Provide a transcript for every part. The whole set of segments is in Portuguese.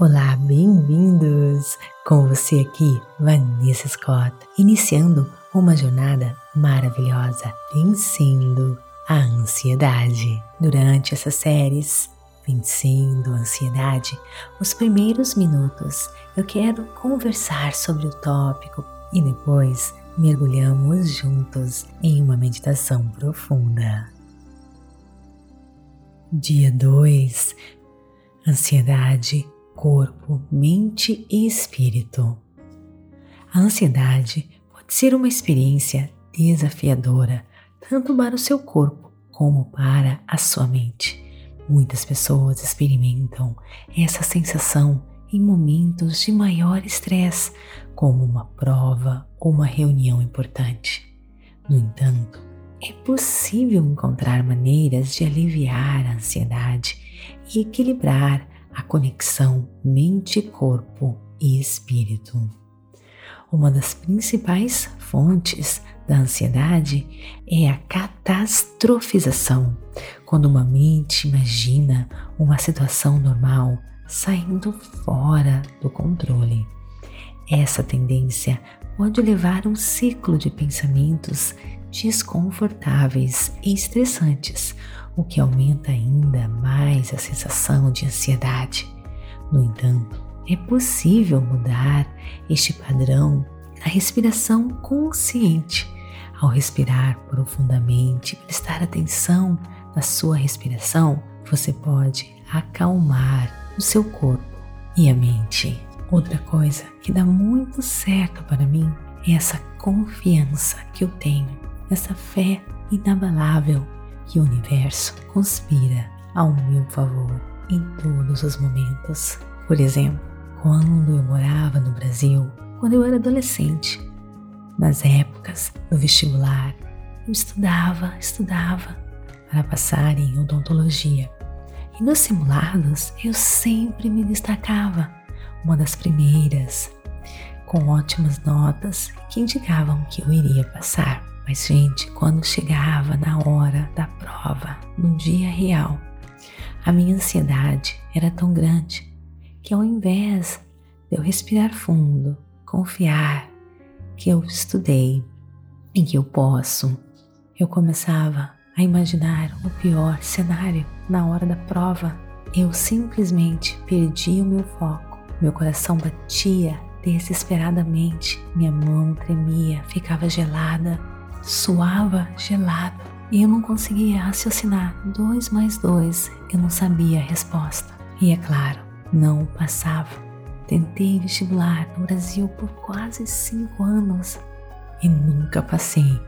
Olá, bem-vindos! Com você aqui, Vanessa Scott, iniciando uma jornada maravilhosa, vencendo a ansiedade. Durante essas séries, Vencendo a Ansiedade, os primeiros minutos eu quero conversar sobre o tópico e depois mergulhamos juntos em uma meditação profunda. Dia 2 Ansiedade corpo, mente e espírito. A ansiedade pode ser uma experiência desafiadora tanto para o seu corpo como para a sua mente. Muitas pessoas experimentam essa sensação em momentos de maior estresse, como uma prova ou uma reunião importante. No entanto, é possível encontrar maneiras de aliviar a ansiedade e equilibrar a conexão mente-corpo e espírito. Uma das principais fontes da ansiedade é a catastrofização, quando uma mente imagina uma situação normal saindo fora do controle. Essa tendência pode levar a um ciclo de pensamentos desconfortáveis e estressantes, o que aumenta ainda mais a sensação de ansiedade. No entanto, é possível mudar este padrão na respiração consciente. Ao respirar profundamente, prestar atenção na sua respiração, você pode acalmar o seu corpo e a mente. Outra coisa que dá muito certo para mim é essa confiança que eu tenho, essa fé inabalável que o universo conspira ao meu favor em todos os momentos. Por exemplo, quando eu morava no Brasil, quando eu era adolescente, nas épocas do vestibular, eu estudava, estudava para passar em odontologia. E nos simulados eu sempre me destacava, uma das primeiras, com ótimas notas que indicavam que eu iria passar. Mas, gente, quando chegava na hora da prova, no dia real, a minha ansiedade era tão grande que, ao invés de eu respirar fundo, confiar que eu estudei e que eu posso, eu começava a imaginar o pior cenário na hora da prova. Eu simplesmente perdi o meu foco, meu coração batia desesperadamente, minha mão tremia, ficava gelada suava gelado e eu não conseguia raciocinar. Dois mais dois, eu não sabia a resposta. E é claro, não passava. Tentei vestibular no Brasil por quase cinco anos e nunca passei.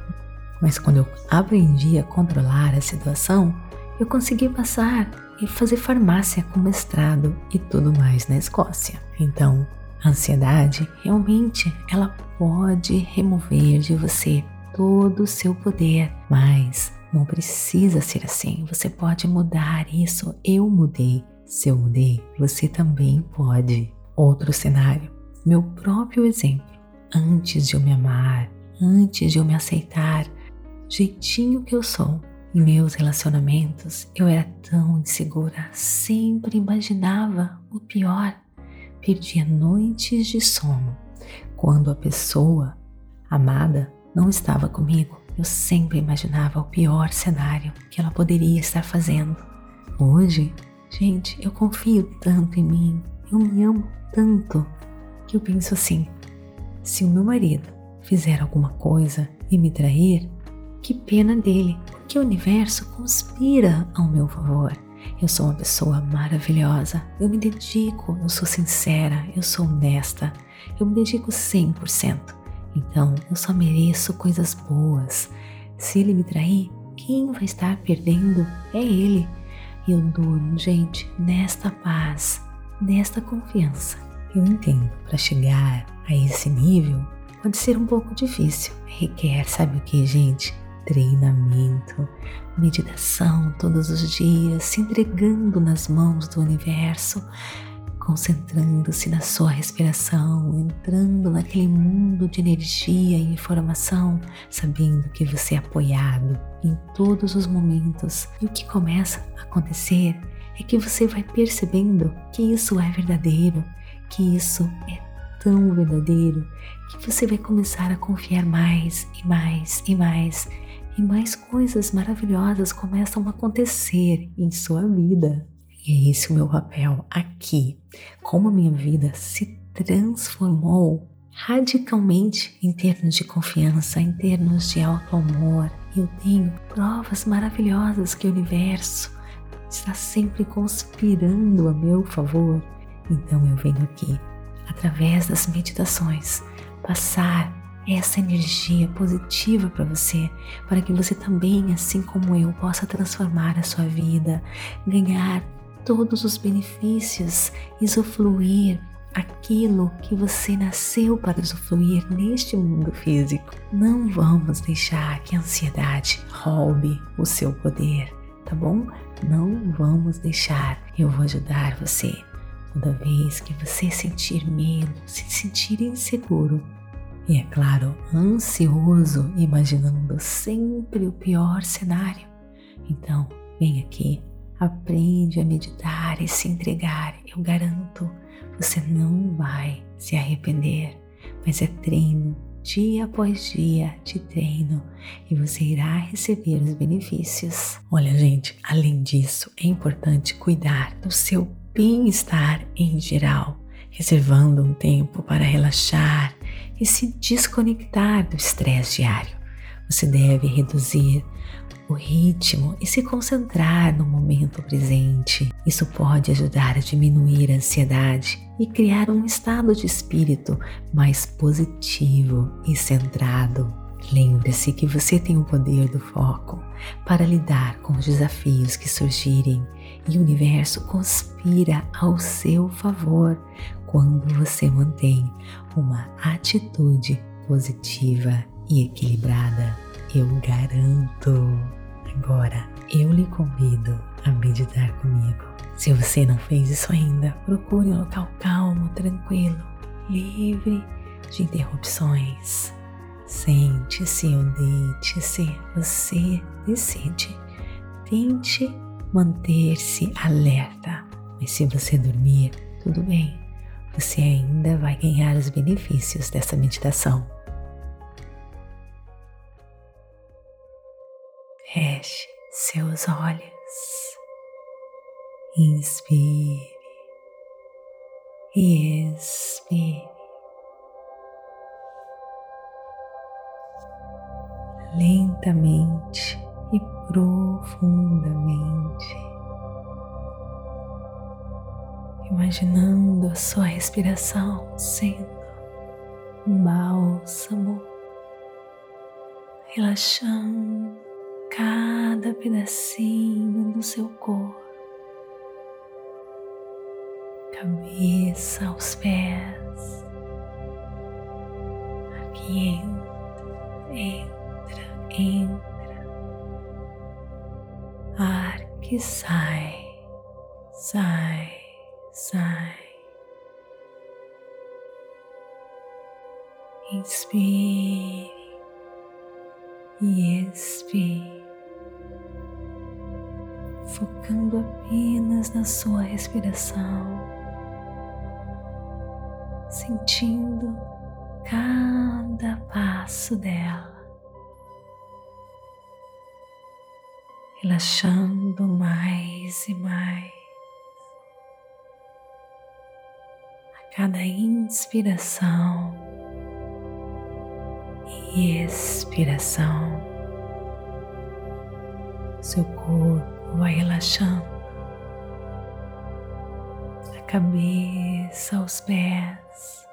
Mas quando eu aprendi a controlar a situação, eu consegui passar e fazer farmácia com mestrado e tudo mais na Escócia. Então, a ansiedade realmente ela pode remover de você todo o seu poder, mas não precisa ser assim. Você pode mudar isso. Eu mudei. Se eu mudei, você também pode. Outro cenário, meu próprio exemplo. Antes de eu me amar, antes de eu me aceitar, jeitinho que eu sou, em meus relacionamentos, eu era tão insegura, sempre imaginava o pior. Perdia noites de sono quando a pessoa amada não estava comigo, eu sempre imaginava o pior cenário que ela poderia estar fazendo. Hoje, gente, eu confio tanto em mim, eu me amo tanto, que eu penso assim: se o meu marido fizer alguma coisa e me trair, que pena dele, porque o universo conspira ao meu favor. Eu sou uma pessoa maravilhosa, eu me dedico, eu sou sincera, eu sou honesta, eu me dedico 100%. Então eu só mereço coisas boas. Se ele me trair, quem vai estar perdendo é ele. E eu durmo, gente, nesta paz, nesta confiança. Eu entendo, para chegar a esse nível pode ser um pouco difícil. Requer, sabe o que, gente? Treinamento, meditação todos os dias, se entregando nas mãos do universo, concentrando-se na sua respiração, entrando naquele mundo de energia e informação, sabendo que você é apoiado em todos os momentos. E o que começa a acontecer é que você vai percebendo que isso é verdadeiro, que isso é tão verdadeiro, que você vai começar a confiar mais e mais e mais, e mais coisas maravilhosas começam a acontecer em sua vida. E é esse o meu papel aqui. Como a minha vida se transformou radicalmente em termos de confiança, em termos de auto-amor. Eu tenho provas maravilhosas que o universo está sempre conspirando a meu favor. Então eu venho aqui, através das meditações, passar essa energia positiva para você, para que você também, assim como eu, possa transformar a sua vida, ganhar todos os benefícios, usufruir aquilo que você nasceu para usufruir neste mundo físico. Não vamos deixar que a ansiedade roube o seu poder, tá bom? Não vamos deixar. Eu vou ajudar você. Toda vez que você sentir medo, se sentir inseguro, e é claro, ansioso, imaginando sempre o pior cenário, então vem aqui, aprende a meditar e se entregar. Eu garanto, você não vai se arrepender, mas é treino, dia após dia de treino e você irá receber os benefícios. Olha, gente, além disso, é importante cuidar do seu bem-estar em geral, reservando um tempo para relaxar e se desconectar do estresse diário. Você deve reduzir o ritmo e se concentrar no momento presente. Isso pode ajudar a diminuir a ansiedade e criar um estado de espírito mais positivo e centrado. Lembre-se que você tem o poder do foco para lidar com os desafios que surgirem e o universo conspira ao seu favor quando você mantém uma atitude positiva e equilibrada. Eu garanto. Agora eu lhe convido a meditar comigo. Se você não fez isso ainda, procure um local calmo, tranquilo, livre de interrupções. Sente-se ou deite-se, você decide. Tente manter-se alerta, mas se você dormir, tudo bem, você ainda vai ganhar os benefícios dessa meditação. Seus olhos. Inspire e expire. Lentamente e profundamente, imaginando a sua respiração sendo um bálsamo, relaxando cada pedacinho do seu corpo, cabeça aos pés. Aqui entra, entra, entra, ar que sai, sai, sai. Inspire e expire focando apenas na sua respiração, sentindo cada passo dela, relaxando mais e mais. A cada inspiração e expiração, seu corpo vai relaxando. A cabeça, os pés,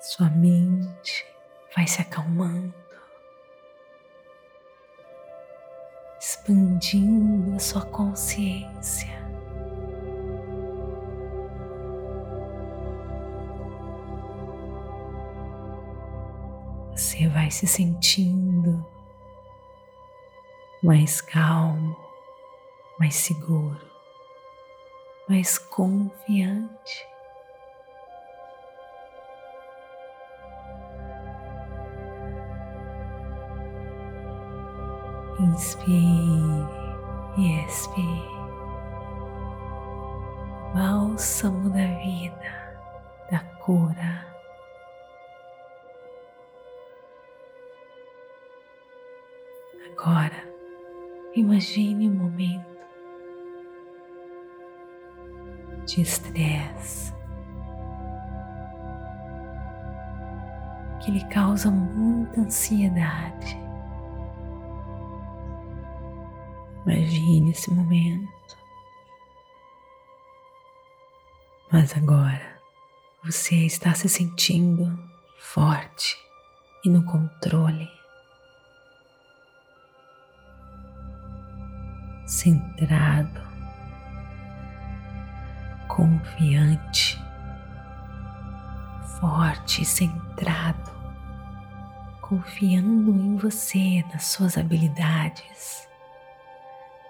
sua mente vai se acalmando, expandindo a sua consciência. Vai se sentindo mais calmo, mais seguro, mais confiante. Inspire e expire. Bálsamo da vida, da cura. Agora, imagine um momento de estresse que lhe causa muita ansiedade. Imagine esse momento. Mas agora você está se sentindo forte e no controle, centrado, confiante, forte e centrado confiando em você, nas suas habilidades,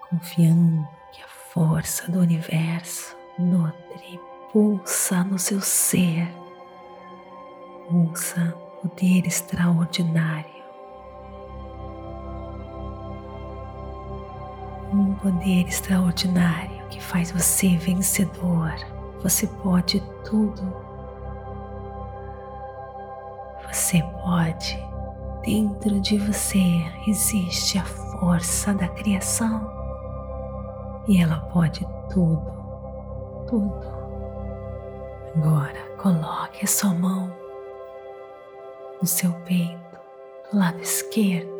confiando que a força do universo nutre, pulsa no seu ser, pulsa poder extraordinário. Um poder extraordinário que faz você vencedor. Você pode tudo. Você pode Dentro de você existe a força da criação e ela pode tudo, tudo. Agora coloque a sua mão no seu peito, do lado esquerdo,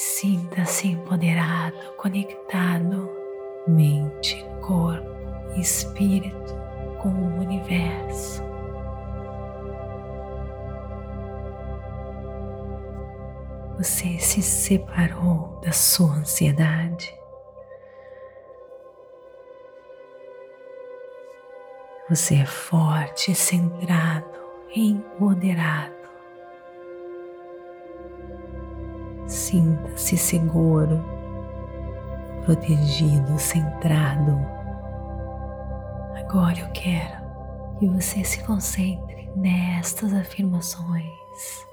sinta-se empoderado, conectado, mente, corpo e espírito com o universo. você se separou da sua ansiedade. Você é forte, centrado, empoderado. Sinta-se seguro, protegido, centrado. Agora eu quero que você se concentre nestas afirmações.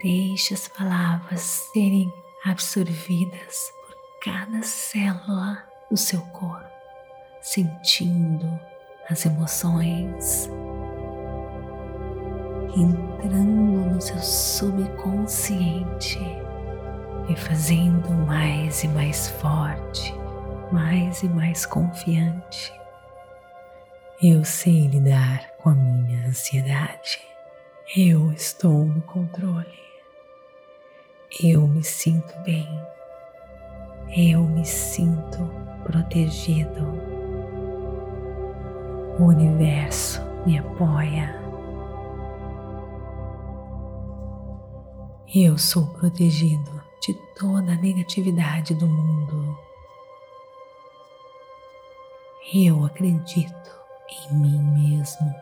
Deixe as palavras serem absorvidas por cada célula do seu corpo, sentindo as emoções entrando no seu subconsciente e fazendo mais e mais forte, mais e mais confiante. Eu sei lidar com a minha ansiedade. Eu estou no controle. Eu me sinto bem, eu me sinto protegido. O universo me apoia. Eu sou protegido de toda a negatividade do mundo. Eu acredito em mim mesmo.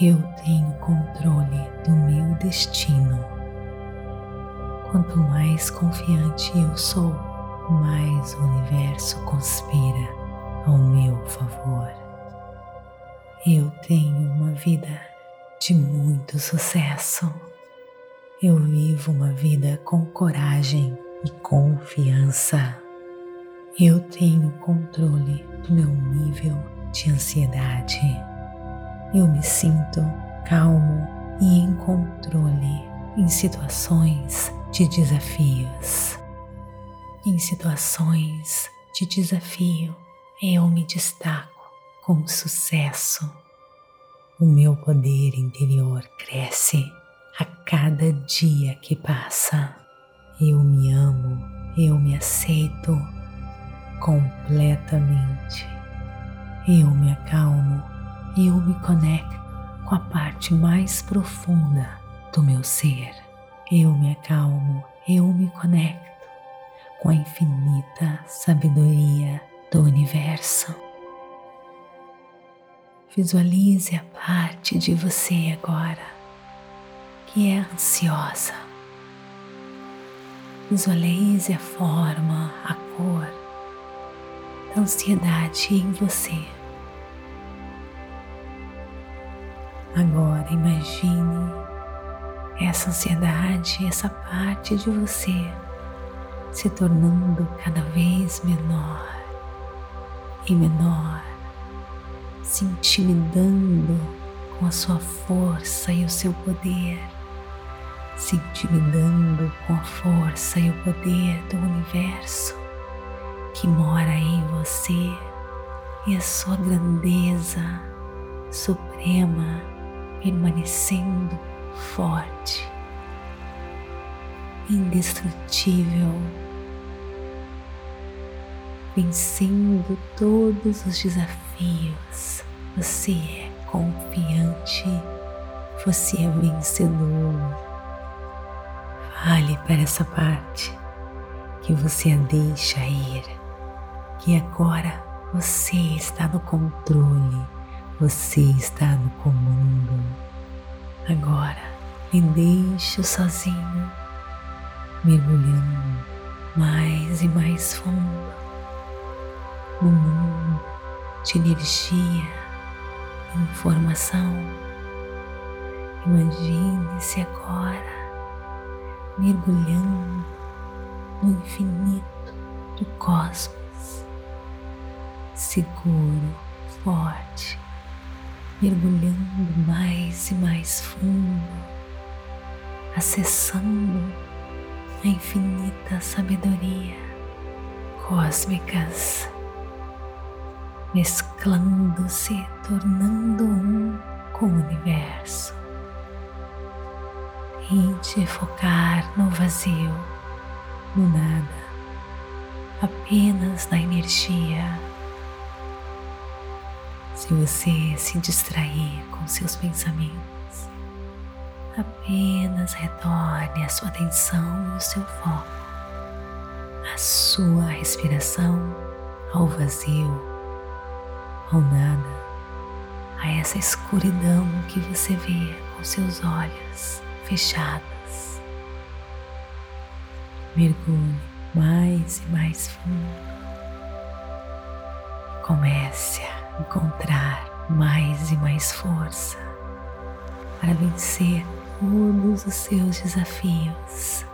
Eu tenho controle do meu destino. Quanto mais confiante eu sou, mais o universo conspira ao meu favor. Eu tenho uma vida de muito sucesso. Eu vivo uma vida com coragem e confiança. Eu tenho controle do meu nível de ansiedade. Eu me sinto calmo e em controle em situações de desafios. Em situações de desafio, eu me destaco com sucesso. O meu poder interior cresce a cada dia que passa. Eu me amo, eu me aceito completamente. Eu me acalmo, eu me conecto com a parte mais profunda do meu ser. Eu me acalmo, eu me conecto com a infinita sabedoria do universo. Visualize a parte de você agora que é ansiosa. Visualize a forma, a cor da ansiedade em você. Agora imagine essa ansiedade, essa parte de você se tornando cada vez menor e menor, se intimidando com a sua força e o seu poder, se intimidando com a força e o poder do universo que mora em você e a sua grandeza suprema permanecendo forte, indestrutível, vencendo todos os desafios. Você é confiante, você é vencedor. Fale para essa parte que você a deixa ir, que agora você está no controle, você está no comando. Agora me deixe sozinho, mergulhando mais e mais fundo no mundo de energia, informação. Imagine-se agora mergulhando no infinito do cosmos, seguro, forte, mergulhando mais e mais fundo, acessando a infinita sabedoria cósmicas, mesclando-se, tornando um com o universo. Tente focar no vazio no nada, apenas na energia. Se você se distrair com seus pensamentos, apenas retorne a sua atenção e o seu foco, a sua respiração ao vazio, ao nada, a essa escuridão que você vê com seus olhos fechados mergulhe mais e mais fundo. Comece a encontrar mais e mais força para vencer todos os seus desafios.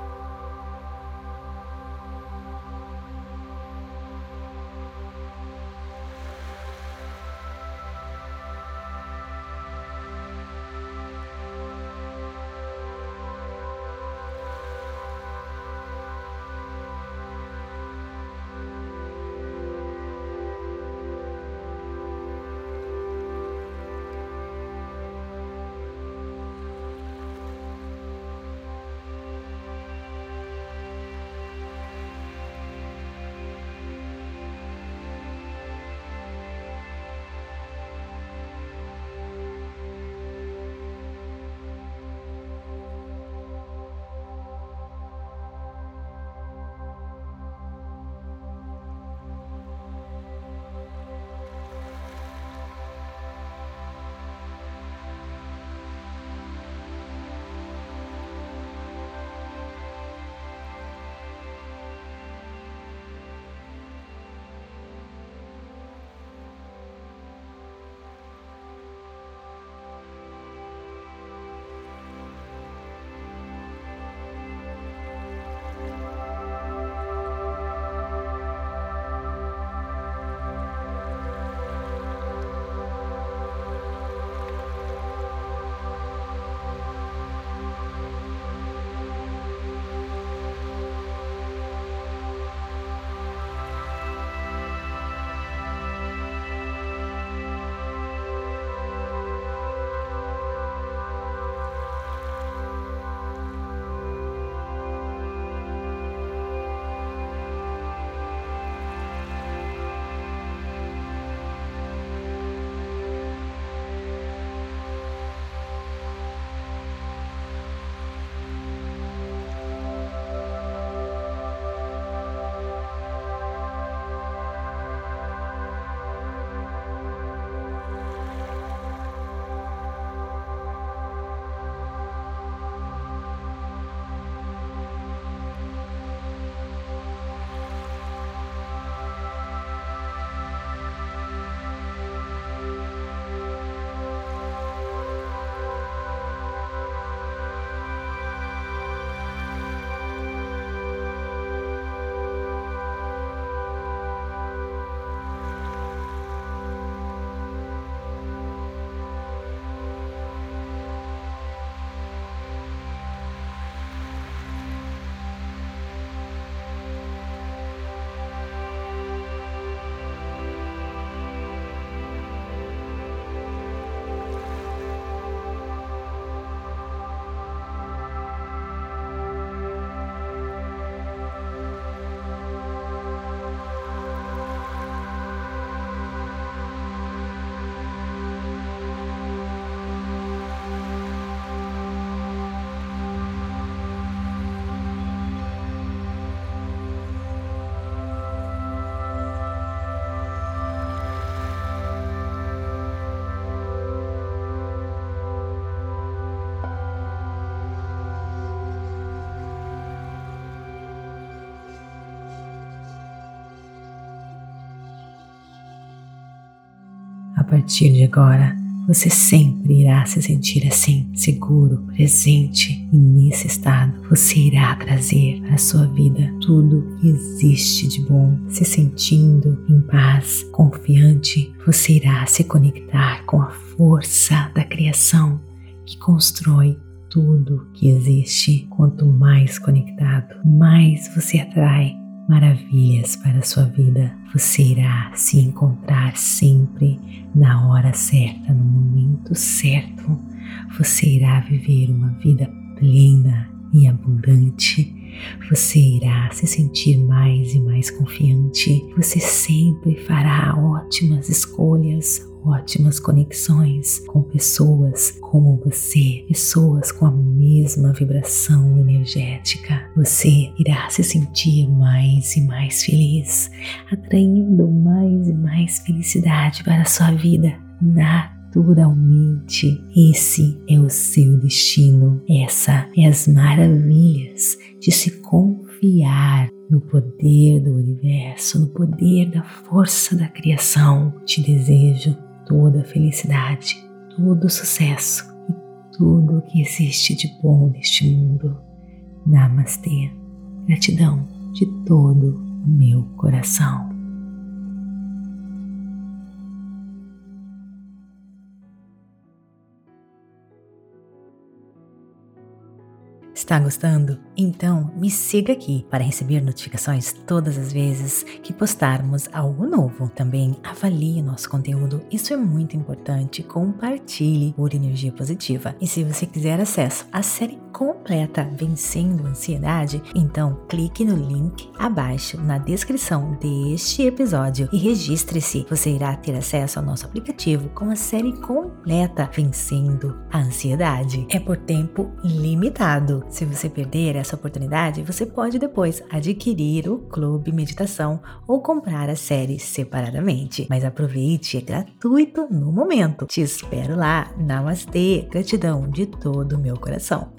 Partir de agora, você sempre irá se sentir assim, seguro, presente, e nesse estado você irá trazer para a sua vida tudo que existe de bom, se sentindo em paz, confiante, você irá se conectar com a força da criação que constrói tudo que existe. Quanto mais conectado, mais você atrai maravilhas para a sua vida. Você irá se encontrar sempre na hora certa, no momento certo. Você irá viver uma vida plena e abundante. Você irá se sentir mais e mais confiante. Você sempre fará ótimas escolhas, ótimas conexões com pessoas como você, pessoas com a mesma vibração energética. Você irá se sentir mais e mais feliz, atraindo mais e mais felicidade para a sua vida naturalmente. Esse é o seu destino. Essa é as maravilhas de se confiar no poder do universo, no poder da força da criação. Te desejo toda felicidade, todo o sucesso e tudo o que existe de bom neste mundo. Namastê. Gratidão de todo o meu coração. Está gostando? Então me siga aqui para receber notificações todas as vezes que postarmos algo novo. Também avalie nosso conteúdo, isso é muito importante. Compartilhe por energia positiva. E se você quiser acesso à série completa Vencendo a Ansiedade, então clique no link abaixo na descrição deste episódio e registre-se. Você irá ter acesso ao nosso aplicativo com a série completa Vencendo a Ansiedade. É por tempo limitado. Se você perder essa oportunidade, você pode depois adquirir o Clube Meditação ou comprar a série separadamente. Mas aproveite, é gratuito no momento. Te espero lá. Namastê, gratidão de todo o meu coração.